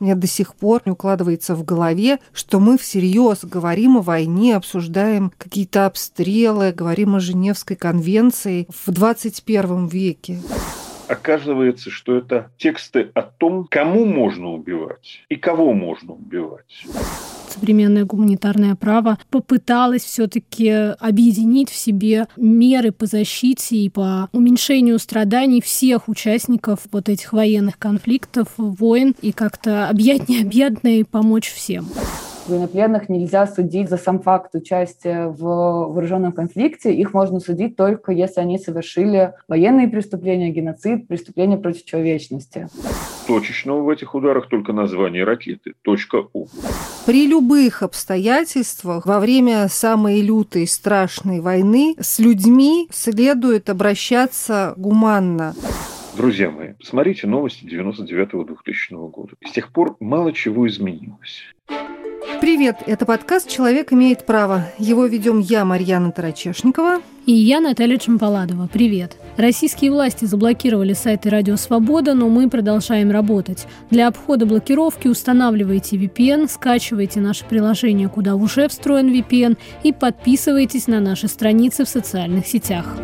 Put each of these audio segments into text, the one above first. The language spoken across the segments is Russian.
Мне до сих пор не укладывается в голове, что мы всерьез говорим о войне, обсуждаем какие-то обстрелы, говорим о Женевской конвенции в 21 веке. Оказывается, что это тексты о том, кому можно убивать и кого можно убивать современное гуманитарное право попыталось все-таки объединить в себе меры по защите и по уменьшению страданий всех участников вот этих военных конфликтов, войн, и как-то объять необъятное и помочь всем. Военнопленных нельзя судить за сам факт участия в вооруженном конфликте. Их можно судить только если они совершили военные преступления, геноцид, преступления против человечности. Точечного в этих ударах только название ракеты – точка «У». При любых обстоятельствах во время самой лютой страшной войны с людьми следует обращаться гуманно. Друзья мои, посмотрите новости 99-2000 года. С тех пор мало чего изменилось. Привет, это подкаст «Человек имеет право». Его ведем я, Марьяна Тарачешникова. И я, Наталья Чемпаладова. Привет. Российские власти заблокировали сайты «Радио Свобода», но мы продолжаем работать. Для обхода блокировки устанавливайте VPN, скачивайте наше приложение, куда уже встроен VPN, и подписывайтесь на наши страницы в социальных сетях.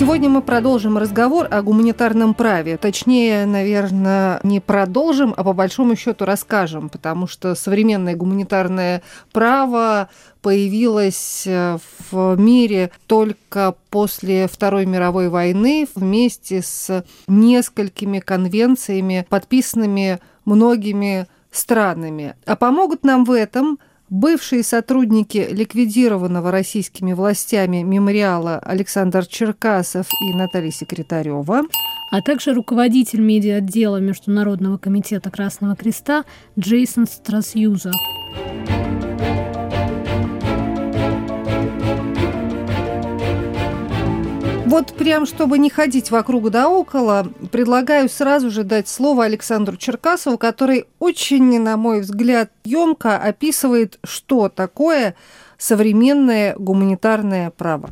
Сегодня мы продолжим разговор о гуманитарном праве. Точнее, наверное, не продолжим, а по большому счету расскажем, потому что современное гуманитарное право появилось э, в мире только после Второй мировой войны вместе с несколькими конвенциями, подписанными многими странами. А помогут нам в этом – Бывшие сотрудники ликвидированного российскими властями мемориала Александр Черкасов и Наталья Секретарева, а также руководитель медиа-отдела Международного комитета Красного Креста Джейсон Страсюза. Вот прям, чтобы не ходить вокруг да около, предлагаю сразу же дать слово Александру Черкасову, который очень, на мой взгляд, емко описывает, что такое современное гуманитарное право.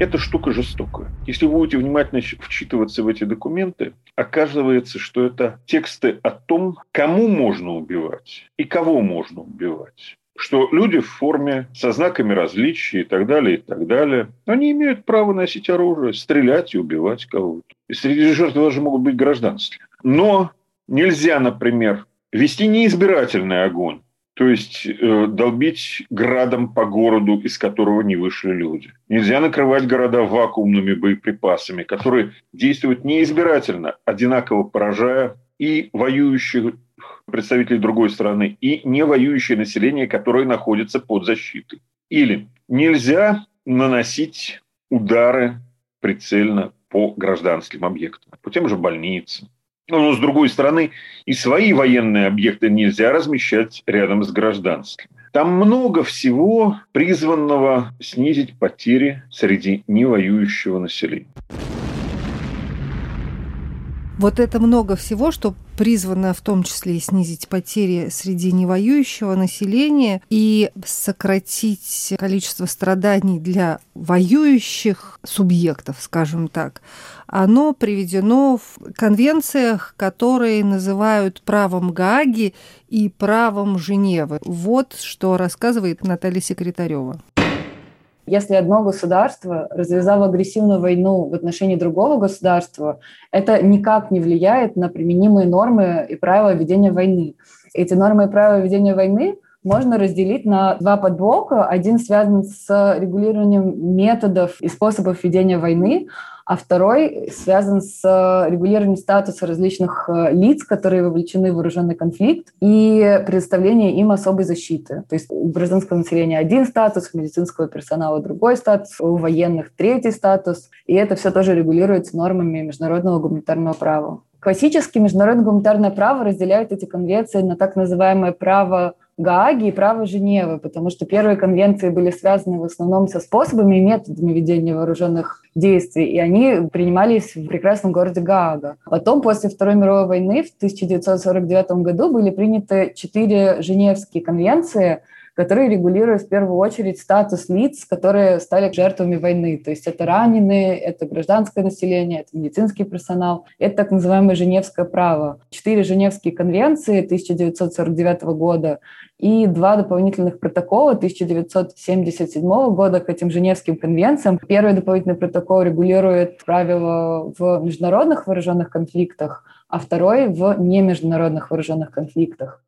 Эта штука жестокая. Если вы будете внимательно вчитываться в эти документы, оказывается, что это тексты о том, кому можно убивать и кого можно убивать что люди в форме со знаками различия и так далее, и так далее, они имеют право носить оружие, стрелять и убивать кого-то. И среди жертв даже могут быть гражданские. Но нельзя, например, вести неизбирательный огонь, то есть э, долбить градом по городу, из которого не вышли люди. Нельзя накрывать города вакуумными боеприпасами, которые действуют неизбирательно, одинаково поражая и воюющих представителей другой страны и не воюющее население, которое находится под защитой. Или нельзя наносить удары прицельно по гражданским объектам, по тем же больницам. Но, с другой стороны, и свои военные объекты нельзя размещать рядом с гражданскими. Там много всего призванного снизить потери среди невоюющего населения. Вот это много всего, что призвано в том числе и снизить потери среди невоюющего населения и сократить количество страданий для воюющих субъектов, скажем так, оно приведено в конвенциях, которые называют правом Гааги и правом Женевы. Вот что рассказывает Наталья Секретарева. Если одно государство развязало агрессивную войну в отношении другого государства, это никак не влияет на применимые нормы и правила ведения войны. Эти нормы и правила ведения войны можно разделить на два подблока. Один связан с регулированием методов и способов ведения войны, а второй связан с регулированием статуса различных э, лиц, которые вовлечены в вооруженный конфликт, и предоставление им особой защиты. То есть у гражданского населения один статус, у медицинского персонала другой статус, у военных третий статус, и это все тоже регулируется нормами международного гуманитарного права. Классически международное гуманитарное право разделяет эти конвенции на так называемое право Гааги и право Женевы, потому что первые конвенции были связаны в основном со способами и методами ведения вооруженных действий, и они принимались в прекрасном городе Гаага. Потом, после Второй мировой войны, в 1949 году были приняты четыре Женевские конвенции, который регулирует в первую очередь статус лиц, которые стали жертвами войны. То есть это раненые, это гражданское население, это медицинский персонал. Это так называемое Женевское право. Четыре Женевские конвенции 1949 года и два дополнительных протокола 1977 года к этим Женевским конвенциям. Первый дополнительный протокол регулирует правила в международных вооруженных конфликтах, а второй в немеждународных вооруженных конфликтах.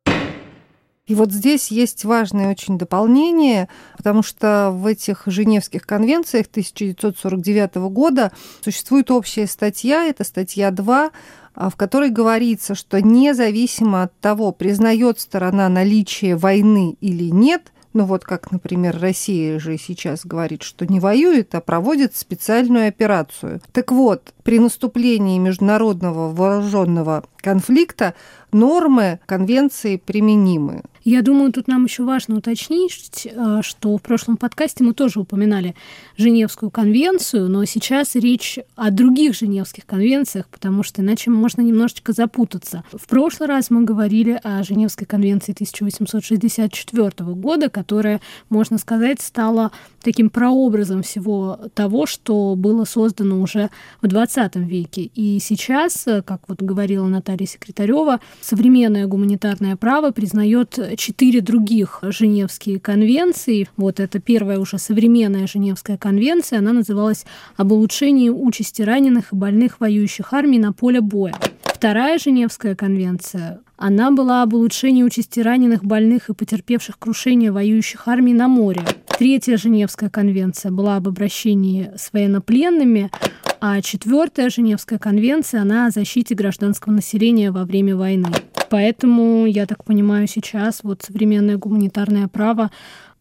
И вот здесь есть важное очень дополнение, потому что в этих Женевских конвенциях 1949 года существует общая статья, это статья 2, а, в которой говорится, что независимо от того, признает сторона наличие войны или нет, ну вот как, например, Россия же сейчас говорит, что не воюет, а проводит специальную операцию. Так вот, при наступлении международного вооруженного конфликта нормы конвенции применимы. Я думаю, тут нам еще важно уточнить, э, что в прошлом подкасте мы тоже упоминали Женевскую конвенцию, но сейчас речь о других Женевских конвенциях, потому что иначе можно немножечко запутаться. В прошлый раз мы говорили о Женевской конвенции 1864 года, которая, можно сказать, стала таким прообразом всего того, что было создано уже в 20 веке. И сейчас, э, как вот говорила Наталья Секретарева, современное гуманитарное право признает четыре других Женевские конвенции. Вот это первая уже современная Женевская конвенция, она называлась «Об улучшении участи раненых и больных воюющих армий на поле боя». Вторая Женевская конвенция, она была об улучшении участи раненых, больных и потерпевших крушение воюющих армий на море. Третья Женевская конвенция была об обращении с военнопленными, а четвертая Женевская конвенция, она о защите гражданского населения во время войны. Поэтому, я так понимаю, сейчас вот современное гуманитарное право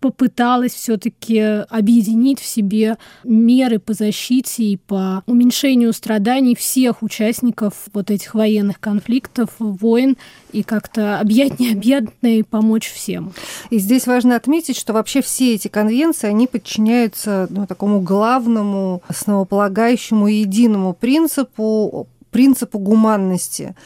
попыталась все-таки объединить в себе меры по защите и по уменьшению страданий всех участников вот этих военных конфликтов, войн, и как-то объять необъятное и помочь всем. И здесь важно отметить, что вообще все эти конвенции, они подчиняются ну, такому главному, основополагающему единому принципу, принципу гуманности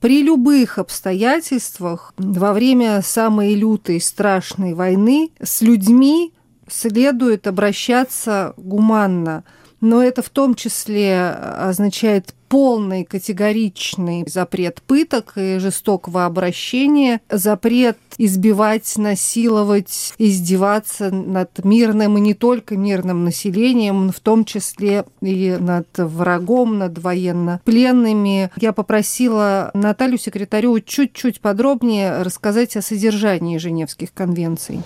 при любых обстоятельствах во время самой лютой страшной войны с людьми следует обращаться гуманно. Но это в том числе означает полный категоричный запрет пыток и жестокого обращения, запрет избивать, насиловать, издеваться над мирным и не только мирным населением, в том числе и над врагом, над военнопленными. Я попросила Наталью Секретарю чуть-чуть подробнее рассказать о содержании Женевских конвенций.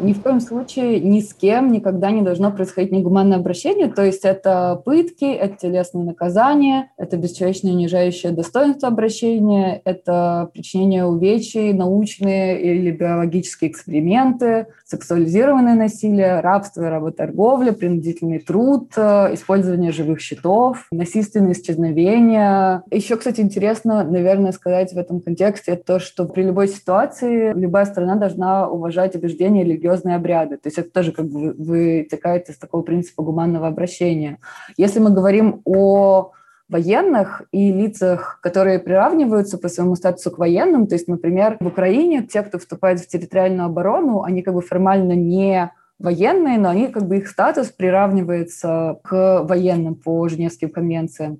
Ни в коем случае ни с кем никогда не должно происходить негуманное обращение, то есть это пытки, это телесные наказания, это бесчеловечное унижающее достоинство обращения, это причинение увечий, научные или биологические эксперименты, сексуализированное насилие, рабство и работорговля, принудительный труд, э, использование живых щитов, насильственные исчезновения. Еще, кстати, интересно, наверное, сказать в этом контексте то, что при любой ситуации любая страна должна уважать убеждения религиозных религиозные обряды. То есть это тоже как бы вытекает из такого принципа гуманного обращения. Если мы говорим о военных и лицах, которые приравниваются по своему статусу к военным. То есть, например, в Украине те, кто вступает в территориальную оборону, они как бы формально не военные, но они как бы их статус приравнивается к военным по Женевским конвенциям.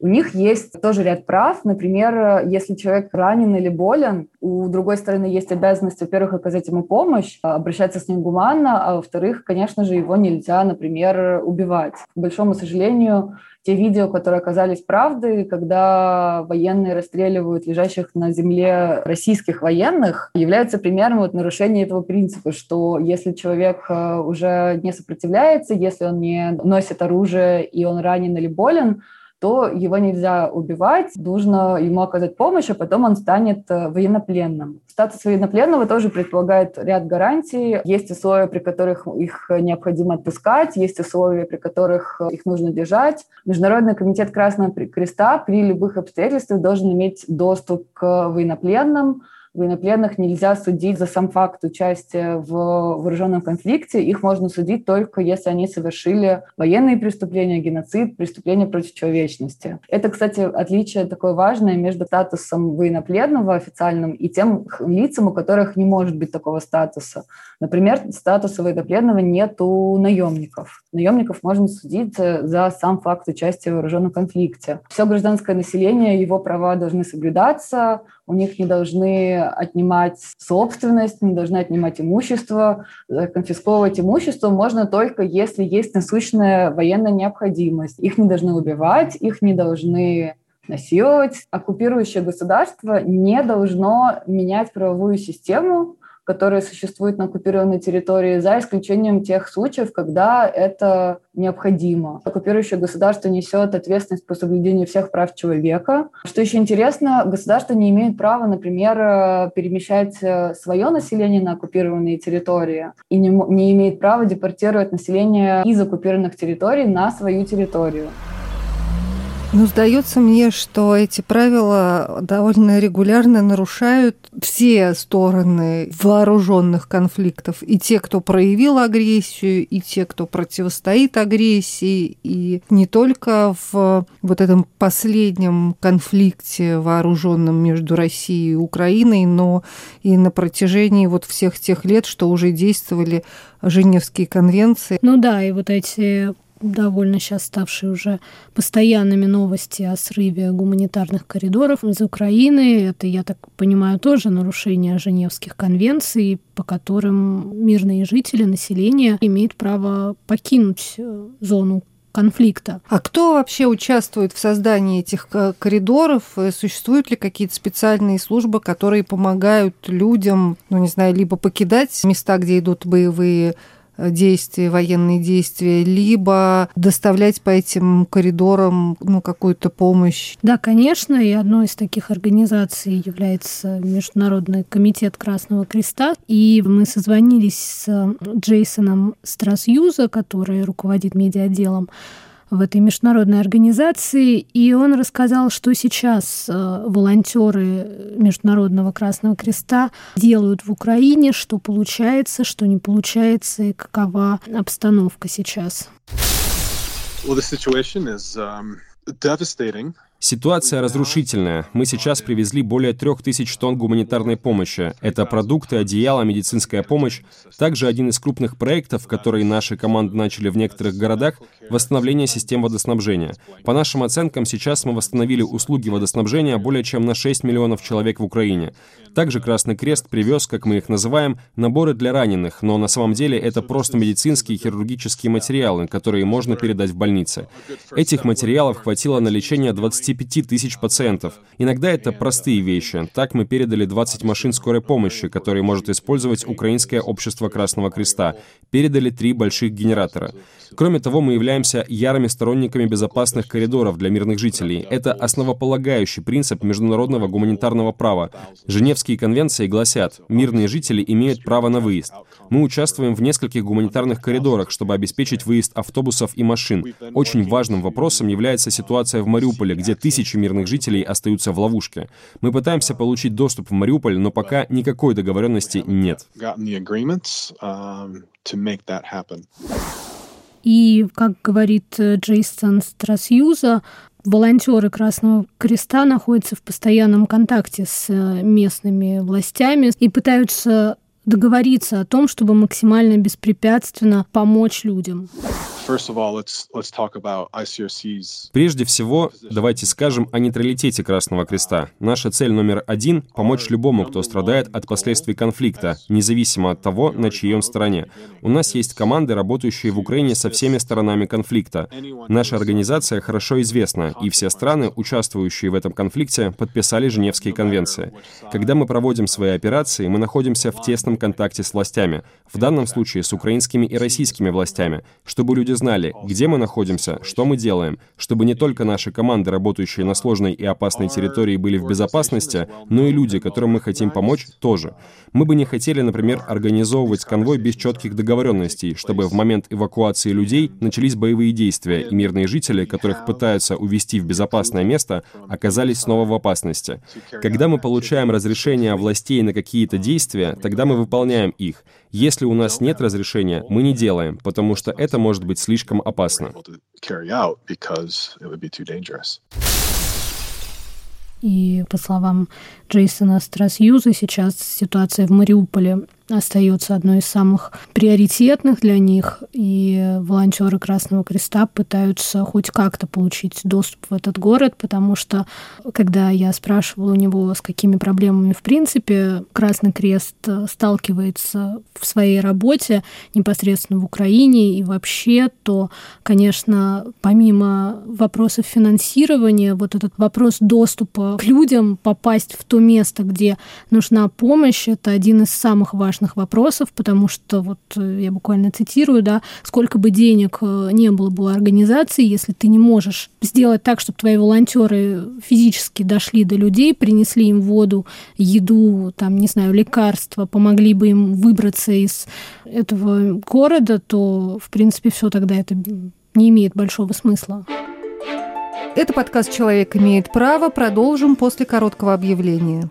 У них есть тоже ряд прав. Например, если человек ранен или болен, у другой стороны есть обязанность, во-первых, оказать ему помощь, обращаться с ним гуманно, а во-вторых, конечно же, его нельзя, например, убивать. К большому сожалению, те видео, которые оказались правдой, когда военные расстреливают лежащих на земле российских военных, являются примером вот нарушения этого принципа, что если человек э, уже не сопротивляется, если он не носит оружие и он ранен или болен, то его нельзя убивать, нужно ему оказать помощь, а потом он станет э, военнопленным. Статус военнопленного тоже предполагает ряд гарантий. Есть условия, при которых их необходимо отпускать, есть условия, при которых их нужно держать. Международный комитет Красного Креста при любых обстоятельствах должен иметь доступ к военнопленным, Военнопленных нельзя судить за сам факт участия в вооруженном конфликте. Их можно судить только если они совершили военные преступления, геноцид, преступления против человечности. Это, кстати, отличие такое важное между статусом военнопленного официальным и тем лицам, у которых не может быть такого статуса. Например, статуса военнопленного нет у наемников. Наемников можно судить за сам факт участия в вооруженном конфликте. Все гражданское население, его права должны соблюдаться, у них не должны отнимать собственность, не должны отнимать имущество. Э, конфисковывать имущество можно только если есть насущная военная необходимость. Их не должны убивать, их не должны насиловать. Оккупирующее государство не должно менять правовую систему, которые существуют на оккупированной территории, за исключением тех случаев, когда это необходимо. Оккупирующее государство несет ответственность по соблюдению всех прав человека. Что еще интересно, государство не имеет права, например, э, перемещать э, свое население на оккупированные территории и не, не имеет права депортировать население из оккупированных территорий на свою территорию. Ну, сдается мне, что эти правила довольно регулярно нарушают все стороны вооруженных конфликтов. И те, кто проявил агрессию, и те, кто противостоит агрессии. И не только в вот этом последнем конфликте вооруженном между Россией и Украиной, но и на протяжении вот всех тех лет, что уже действовали Женевские конвенции. Ну да, и вот эти довольно сейчас ставшие уже постоянными новости о срыве гуманитарных коридоров из Украины. Это, я так понимаю, тоже нарушение Женевских конвенций, по которым мирные жители, население имеют право покинуть э, зону конфликта. А кто вообще участвует в создании этих коридоров? Существуют ли какие-то специальные службы, которые помогают людям, ну не знаю, либо покидать места, где идут боевые действия, военные действия, либо доставлять по этим коридорам ну, какую-то помощь. Да, конечно, и одной из таких организаций является Международный комитет Красного Креста. И мы созвонились с Джейсоном Страсюза, который руководит медиаотделом в этой международной организации, и он рассказал, что сейчас э, волонтеры Международного Красного Креста делают в Украине, что получается, что не получается, и какова обстановка сейчас. Well, the situation is um. Ситуация разрушительная. Мы сейчас привезли более трех тысяч тонн гуманитарной помощи. Это продукты, одеяло, медицинская помощь. Также один из крупных проектов, которые наши команды начали в некоторых городах, восстановление систем водоснабжения. По нашим оценкам, сейчас мы восстановили услуги водоснабжения более чем на 6 миллионов человек в Украине. Также Красный Крест привез, как мы их называем, наборы для раненых, но на самом деле это просто медицинские и хирургические материалы, которые можно передать в больнице. Этих материалов хватило на лечение 20 25 тысяч пациентов. Иногда это простые вещи. Так мы передали 20 машин скорой помощи, которые может использовать Украинское общество Красного Креста. Передали три больших генератора. Кроме того, мы являемся ярыми сторонниками безопасных коридоров для мирных жителей. Это основополагающий принцип международного гуманитарного права. Женевские конвенции гласят, мирные жители имеют право на выезд. Мы участвуем в нескольких гуманитарных коридорах, чтобы обеспечить выезд автобусов и машин. Очень важным вопросом является ситуация в Мариуполе, где тысячи мирных жителей остаются в ловушке. Мы пытаемся получить доступ в Мариуполь, но пока никакой договоренности нет. И, как говорит э, Джейсон Страсьюза, волонтеры Красного Креста находятся в постоянном контакте с э, местными властями и пытаются договориться о том, чтобы максимально беспрепятственно помочь людям. Прежде всего, давайте скажем о нейтралитете Красного Креста. Наша цель номер один — помочь любому, кто страдает от последствий конфликта, независимо от того, на чьей он стороне. У нас есть команды, работающие в Украине со всеми сторонами конфликта. Наша организация хорошо известна, и все страны, участвующие в этом конфликте, подписали Женевские конвенции. Когда мы проводим свои операции, мы находимся в тесном контакте с властями, в данном случае с украинскими и российскими властями, чтобы люди знали, где мы находимся, что мы делаем, чтобы не только наши команды, работающие на сложной и опасной территории, были в безопасности, но и люди, которым мы хотим помочь, тоже. Мы бы не хотели, например, организовывать конвой без четких договоренностей, чтобы в момент эвакуации людей начались боевые действия, и мирные жители, которых пытаются увести в безопасное место, оказались снова в опасности. Когда мы получаем разрешение властей на какие-то действия, тогда мы выполняем их. Если у нас нет разрешения, мы не делаем, потому что это может быть слишком опасно. И по словам Джейсона Страсьюза, сейчас ситуация в Мариуполе остается одной из самых приоритетных для них, и волонтеры Красного Креста пытаются хоть как-то получить доступ в этот город, потому что, когда я спрашивала у него, с какими проблемами в принципе Красный Крест сталкивается в своей работе непосредственно в Украине и вообще, то, конечно, помимо вопросов финансирования, вот этот вопрос доступа к людям, попасть в то место, где нужна помощь, это один из самых важных важных вопросов, потому что, вот э, я буквально цитирую, да, сколько бы денег э, не было бы у организации, если ты не можешь сделать так, чтобы твои волонтеры физически дошли до людей, принесли им воду, еду, там, не знаю, лекарства, помогли бы им выбраться из этого города, то, в принципе, все тогда это не имеет большого смысла. Это подкаст «Человек имеет право». Продолжим после короткого объявления.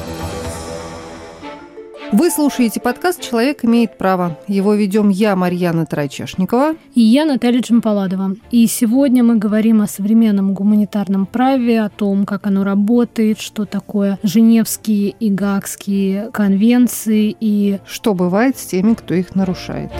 Вы слушаете подкаст «Человек имеет право». Его ведем я, Марьяна Трачешникова. И я, Наталья Джампаладова. И сегодня мы говорим о современном гуманитарном праве, о том, как оно работает, что такое Женевские и Гаагские конвенции и... Что бывает с теми, кто их нарушает.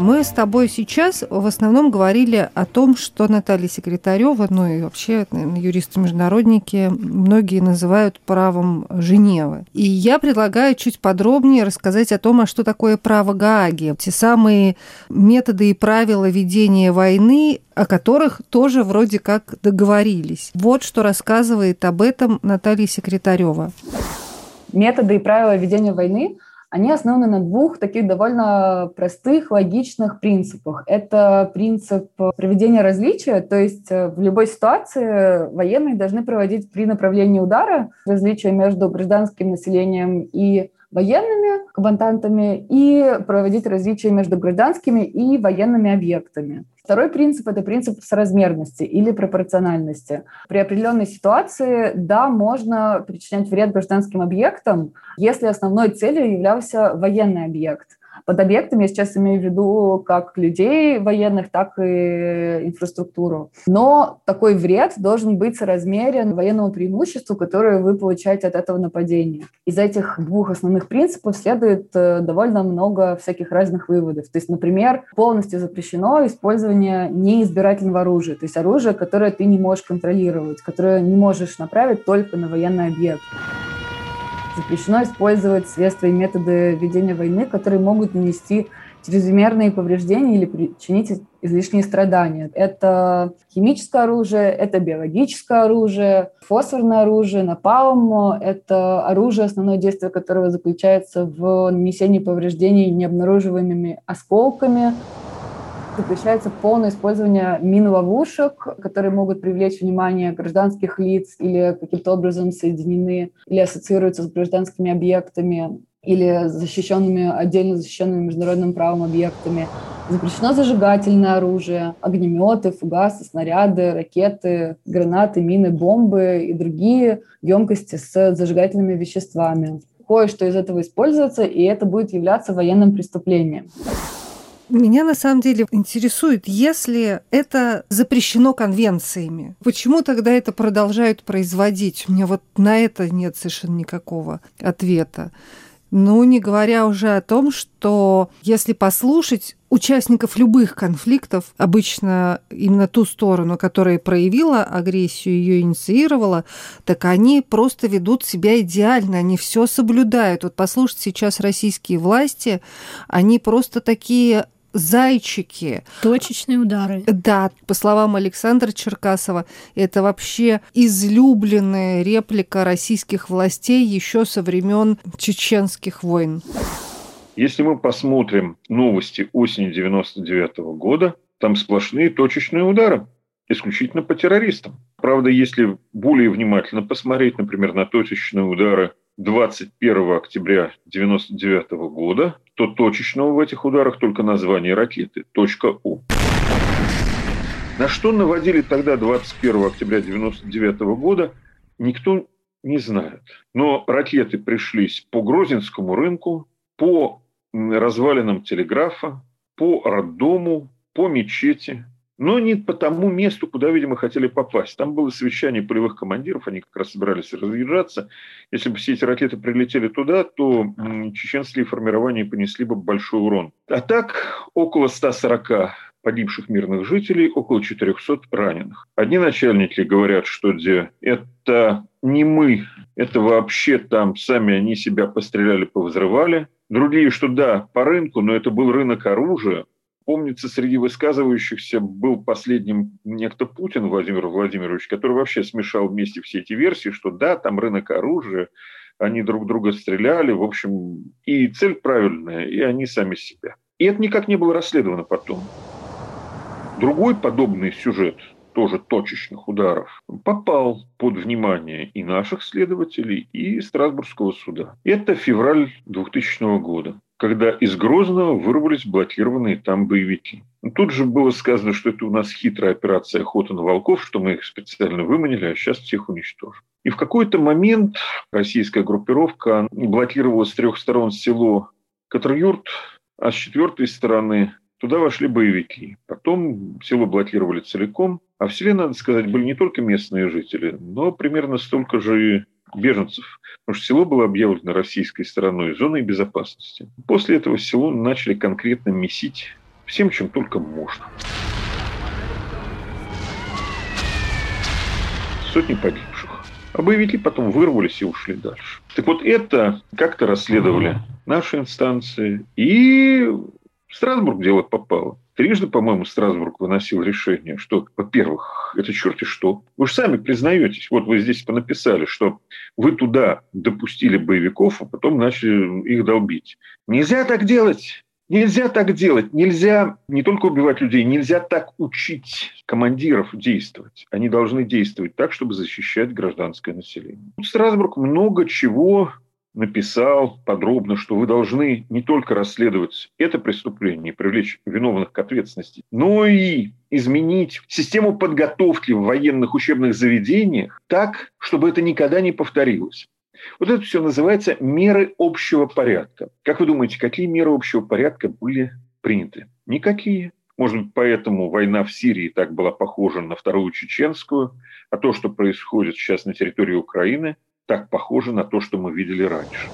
Мы с тобой сейчас в основном говорили о том, что Наталья Секретарева, ну и вообще юристы-международники, многие называют правом Женевы. И я предлагаю чуть подробнее рассказать о том, а что такое право Гааги. Те самые методы и правила ведения войны, о которых тоже вроде как договорились. Вот что рассказывает об этом Наталья Секретарева. Методы и правила ведения войны – они основаны на двух таких довольно простых, логичных принципах. Это принцип проведения различия, то есть э, в любой ситуации военные должны проводить при направлении удара различия между гражданским населением и военными комбатантами и проводить различия между гражданскими и военными объектами. Второй принцип – это принцип соразмерности или пропорциональности. При определенной ситуации, да, можно причинять вред гражданским объектам, если основной целью являлся военный объект. Под объектами я сейчас имею в виду как людей военных, так и инфраструктуру. Но такой вред должен быть соразмерен военному преимуществу, которое вы получаете от этого нападения. Из этих двух основных принципов следует э, довольно много всяких разных выводов. То есть, например, полностью запрещено использование неизбирательного оружия, то есть оружие, которое ты не можешь контролировать, которое не можешь направить только на военный объект. Запрещено использовать средства и методы ведения войны, которые могут нанести чрезмерные повреждения или причинить излишние страдания. Это химическое оружие, это биологическое оружие, фосфорное оружие, напалм. Это оружие, основное действие которого заключается в нанесении повреждений необнаруживаемыми осколками запрещается полное использование мин-ловушек, которые могут привлечь внимание гражданских лиц или каким-то образом соединены или ассоциируются с гражданскими объектами или защищенными, отдельно защищенными международным правом объектами. Запрещено зажигательное оружие, огнеметы, фугасы, снаряды, ракеты, гранаты, мины, бомбы и другие емкости с зажигательными веществами. Кое-что из этого используется, и это будет являться военным преступлением. Меня на самом деле интересует, если это запрещено конвенциями, почему тогда это продолжают производить? У меня вот на это нет совершенно никакого ответа. Ну, не говоря уже о том, что если послушать участников любых конфликтов, обычно именно ту сторону, которая проявила агрессию, ее инициировала, так они просто ведут себя идеально, они все соблюдают. Вот послушать сейчас российские власти, они просто такие зайчики. Точечные удары. Да, по словам Александра Черкасова, это вообще излюбленная реплика российских властей еще со времен чеченских войн. Если мы посмотрим новости осени 99 -го года, там сплошные точечные удары, исключительно по террористам. Правда, если более внимательно посмотреть, например, на точечные удары 21 октября 1999 года, то точечного в этих ударах только название ракеты .у. На что наводили тогда 21 октября 1999 года, никто не знает. Но ракеты пришлись по Грозинскому рынку, по развалинам телеграфа, по роддому, по мечети, но не по тому месту, куда, видимо, хотели попасть. Там было совещание полевых командиров, они как раз собирались разъезжаться. Если бы все эти ракеты прилетели туда, то чеченские формирования понесли бы большой урон. А так, около 140 погибших мирных жителей, около 400 раненых. Одни начальники говорят, что где это не мы, это вообще там сами они себя постреляли, повзрывали. Другие, что да, по рынку, но это был рынок оружия, Помнится, среди высказывающихся был последним некто Путин Владимир Владимирович, который вообще смешал вместе все эти версии, что да, там рынок оружия, они друг друга стреляли, в общем, и цель правильная, и они сами себя. И это никак не было расследовано потом. Другой подобный сюжет, тоже точечных ударов, попал под внимание и наших следователей, и Страсбургского суда. Это февраль 2000 года когда из Грозного вырвались блокированные там боевики. Тут же было сказано, что это у нас хитрая операция охота на волков, что мы их специально выманили, а сейчас всех уничтожим. И в какой-то момент российская группировка блокировала с трех сторон село Катрюрт, а с четвертой стороны туда вошли боевики. Потом село блокировали целиком, а в селе, надо сказать, были не только местные жители, но примерно столько же беженцев, потому что село было объявлено российской стороной зоной безопасности. После этого село начали конкретно месить всем, чем только можно. Сотни погибших. А боевики потом вырвались и ушли дальше. Так вот это как-то расследовали наши инстанции. И в Страсбург дело попало. Трижды, по-моему, Страсбург выносил решение, что, во-первых, это черти что. Вы же сами признаетесь, вот вы здесь понаписали, что вы туда допустили боевиков, а потом начали их долбить. Нельзя так делать. Нельзя так делать. Нельзя не только убивать людей, нельзя так учить командиров действовать. Они должны действовать так, чтобы защищать гражданское население. Страсбург много чего написал подробно, что вы должны не только расследовать это преступление и привлечь виновных к ответственности, но и изменить систему подготовки в военных учебных заведениях так, чтобы это никогда не повторилось. Вот это все называется меры общего порядка. Как вы думаете, какие меры общего порядка были приняты? Никакие. Может быть, поэтому война в Сирии так была похожа на вторую чеченскую, а то, что происходит сейчас на территории Украины – так похоже на то, что мы видели раньше.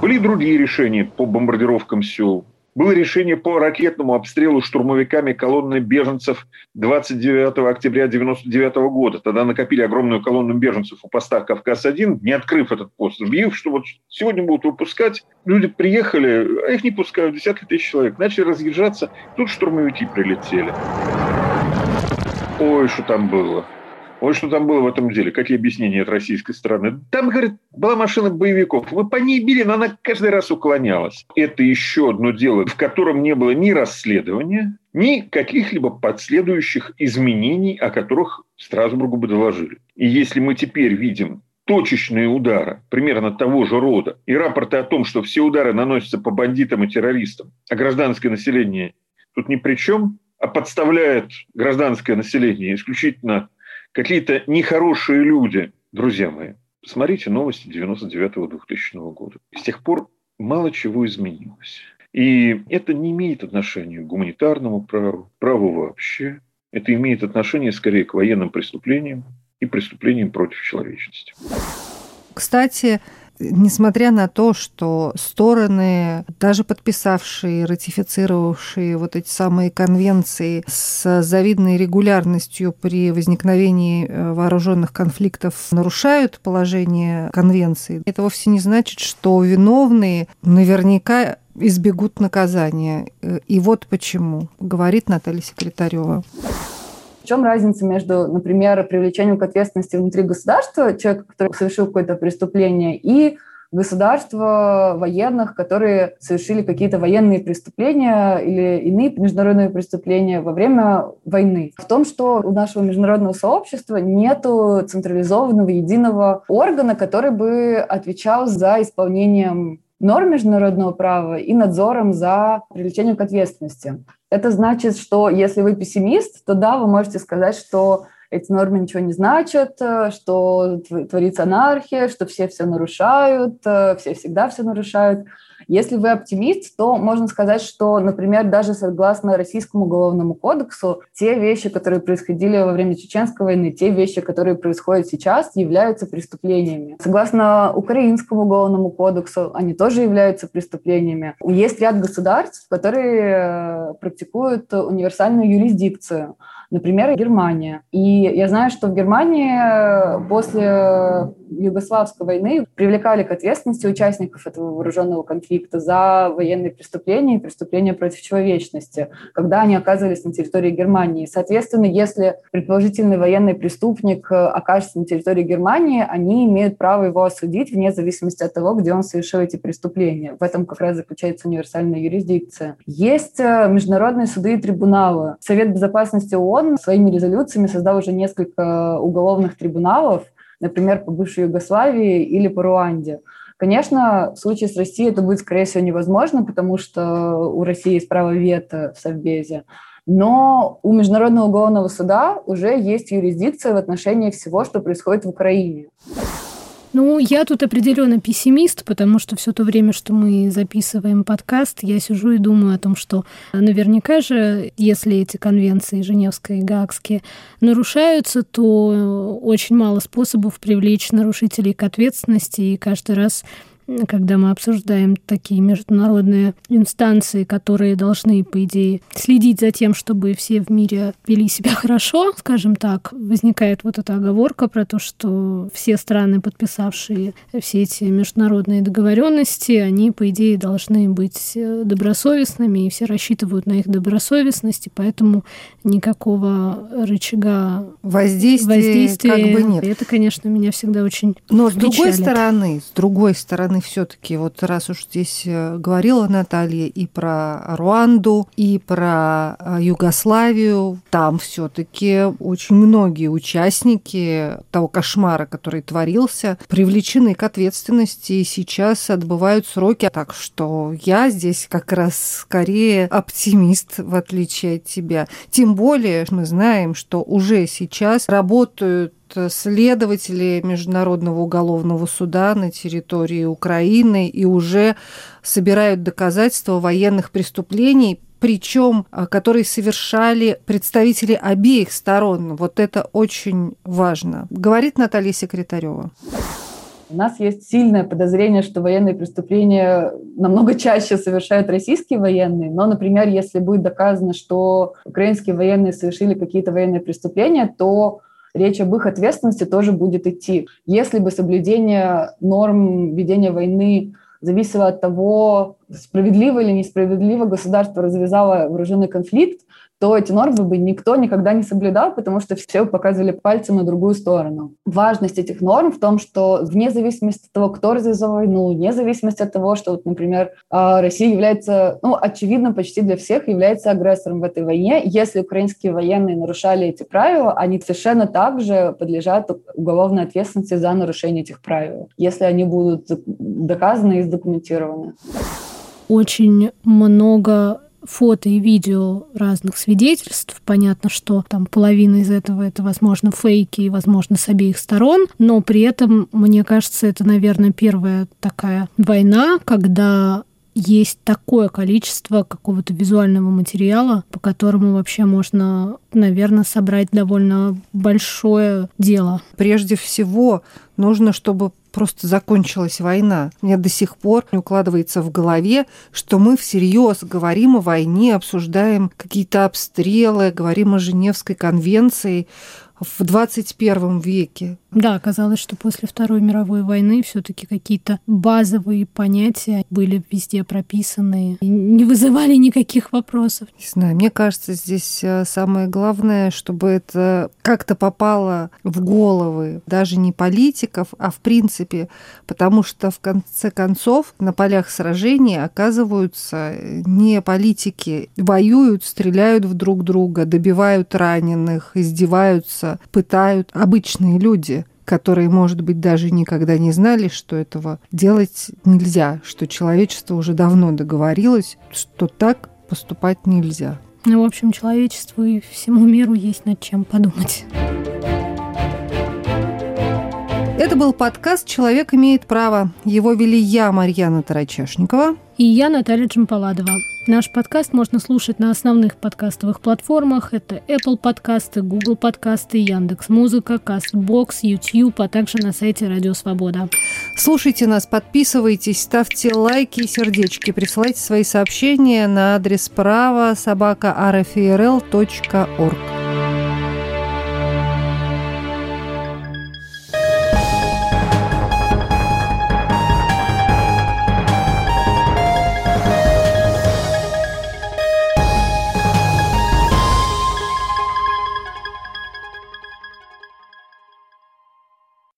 Были и другие решения по бомбардировкам сел. Было решение по ракетному обстрелу штурмовиками колонны беженцев 29 октября 1999 года. Тогда накопили огромную колонну беженцев у поста «Кавказ-1», не открыв этот пост, объявив, что вот сегодня будут выпускать. Люди приехали, а их не пускают, десятки тысяч человек. Начали разъезжаться, тут штурмовики прилетели. Ой, что там было. Вот что там было в этом деле, какие объяснения от российской стороны. Там, говорит, была машина боевиков. Вы по ней били, но она каждый раз уклонялась. Это еще одно дело, в котором не было ни расследования, ни каких-либо последующих изменений, о которых Страсбургу бы доложили. И если мы теперь видим точечные удары примерно того же рода и рапорты о том, что все удары наносятся по бандитам и террористам, а гражданское население тут ни при чем, а подставляет гражданское население исключительно какие-то нехорошие люди, друзья мои. Посмотрите новости 99-2000 года. С тех пор мало чего изменилось. И это не имеет отношения к гуманитарному праву, праву вообще. Это имеет отношение скорее к военным преступлениям и преступлениям против человечности. Кстати, несмотря на то, что стороны, даже подписавшие, ратифицировавшие вот эти самые конвенции с завидной регулярностью при возникновении э, вооруженных конфликтов нарушают положение конвенции, это вовсе не значит, что виновные наверняка избегут наказания. И вот почему, говорит Наталья Секретарева. В чем разница между, например, привлечением к ответственности внутри государства человека, который совершил какое-то преступление, и государства военных, которые совершили какие-то военные преступления или иные международные преступления во время войны. В том, что у нашего международного сообщества нет централизованного единого органа, который бы отвечал за исполнением норм международного права и надзором за привлечением к ответственности. Это значит, что если вы пессимист, то да, вы можете сказать, что эти нормы ничего не значат, э, что творится анархия, что все все нарушают, э, все всегда все нарушают. Если вы оптимист, то можно сказать, что, например, даже согласно Российскому уголовному кодексу, те вещи, которые происходили во время Чеченской войны, те вещи, которые происходят сейчас, являются преступлениями. Согласно Украинскому уголовному кодексу, они тоже являются преступлениями. Есть ряд государств, которые э, практикуют универсальную юрисдикцию. Например, Германия. И я знаю, что в Германии э, после Югославской войны привлекали к ответственности участников этого вооруженного конфликта за военные преступления и преступления против человечности, когда они оказывались на территории Германии. Соответственно, если предположительный военный преступник э, окажется на территории Германии, они имеют право его осудить вне зависимости от того, где он совершил эти преступления. В этом как раз заключается универсальная юрисдикция. Есть э, международные суды и трибуналы. Совет безопасности ООН своими резолюциями создал уже несколько уголовных трибуналов, например, по бывшей Югославии или по Руанде. Конечно, в случае с Россией это будет, скорее всего, невозможно, потому что у России есть право вето в Совбезе. Но у Международного уголовного суда уже есть юрисдикция в отношении всего, что происходит в Украине. Ну, я тут определенно пессимист, потому что все то время, что мы записываем подкаст, я сижу и думаю о том, что наверняка же, если эти конвенции Женевские и Гаагские нарушаются, то очень мало способов привлечь нарушителей к ответственности, и каждый раз когда мы обсуждаем такие международные инстанции, которые должны, по идее, следить за тем, чтобы все в мире вели себя хорошо, скажем так, возникает вот эта оговорка про то, что все страны, подписавшие все эти международные договоренности, они, по идее, должны быть добросовестными, и все рассчитывают на их добросовестность, и поэтому никакого рычага воздействия, воздействия как бы нет. Это, конечно, меня всегда очень Но с другой стороны, с другой стороны, все-таки, вот раз уж здесь э, говорила Наталья и про Руанду, и про э, Югославию, там все-таки очень многие участники того кошмара, который творился, привлечены к ответственности и сейчас отбывают сроки. Так что я здесь как раз скорее оптимист, в отличие от тебя. Тем более мы знаем, что уже сейчас работают следователи Международного уголовного суда на территории Украины и уже собирают доказательства военных преступлений, причем а, которые совершали представители обеих сторон. Вот это очень важно. Говорит Наталья Секретарева. У нас есть сильное подозрение, что военные преступления намного чаще совершают российские военные, но, например, если будет доказано, что украинские военные совершили какие-то военные преступления, то речь об их ответственности тоже будет идти. Если бы соблюдение норм ведения войны зависело от того, справедливо или несправедливо государство развязало вооруженный конфликт, то эти нормы бы никто никогда не соблюдал, потому что все показывали пальцем на другую сторону. Важность этих норм в том, что вне зависимости от того, кто развязал войну, вне зависимости от того, что, вот, например, а, Россия является, ну, очевидно, почти для всех является агрессором в этой войне, если украинские военные нарушали эти правила, они совершенно также подлежат уголовной ответственности за нарушение этих правил, если они будут доказаны и задокументированы. Очень много фото и видео разных свидетельств. Понятно, что там половина из этого это, возможно, фейки, возможно, с обеих сторон, но при этом, мне кажется, это, наверное, первая такая война, когда есть такое количество какого-то визуального материала, по которому вообще можно, наверное, собрать довольно большое дело. Прежде всего, нужно, чтобы просто закончилась война. Мне до сих пор не укладывается в голове, что мы всерьез говорим о войне, обсуждаем какие-то обстрелы, говорим о Женевской конвенции в 21 веке. Да, оказалось, что после Второй мировой войны все-таки какие-то базовые понятия были везде прописаны и не вызывали никаких вопросов. Не знаю, мне кажется, здесь э, самое главное, чтобы это как-то попало в головы даже не политиков, а в принципе, потому что в конце концов на полях сражений оказываются не политики, воюют, стреляют в друг друга, добивают раненых, издеваются, пытают обычные люди которые, может быть, даже никогда не знали, что этого делать нельзя, что человечество уже давно договорилось, что так поступать нельзя. Ну, в общем, человечеству и всему миру есть над чем подумать. Это был подкаст «Человек имеет право». Его вели я, Марьяна Тарачешникова. И я, Наталья Джампаладова. Наш подкаст можно слушать на основных подкастовых платформах. Это Apple подкасты, Google подкасты, Яндекс Музыка, Castbox, YouTube, а также на сайте Радио Свобода. Слушайте нас, подписывайтесь, ставьте лайки и сердечки, присылайте свои сообщения на адрес право собака rfrl.org.